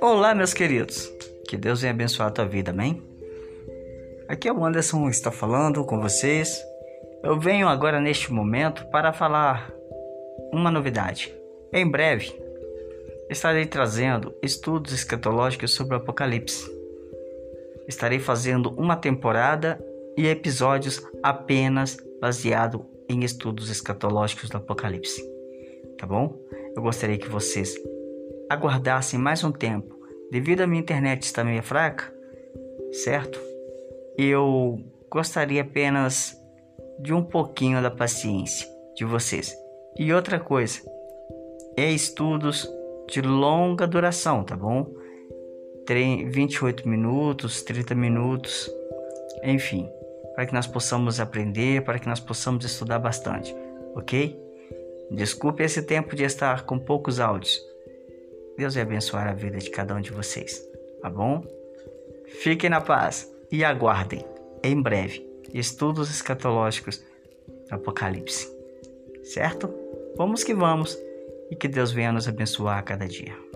Olá, meus queridos. Que Deus venha abençoar a tua vida, amém? Aqui é o Anderson está falando com vocês. Eu venho agora neste momento para falar uma novidade. Em breve estarei trazendo estudos escatológicos sobre o Apocalipse. Estarei fazendo uma temporada e episódios apenas baseado em estudos escatológicos do Apocalipse. Tá bom? Eu gostaria que vocês aguardassem mais um tempo. Devido à minha internet estar meio fraca, certo? Eu gostaria apenas de um pouquinho da paciência de vocês. E outra coisa, é estudos de longa duração, tá bom? 28 minutos, 30 minutos, enfim, para que nós possamos aprender, para que nós possamos estudar bastante, ok? Desculpe esse tempo de estar com poucos áudios. Deus vai abençoar a vida de cada um de vocês, tá bom? Fiquem na paz e aguardem, em breve, estudos escatológicos do Apocalipse, certo? Vamos que vamos e que Deus venha nos abençoar a cada dia.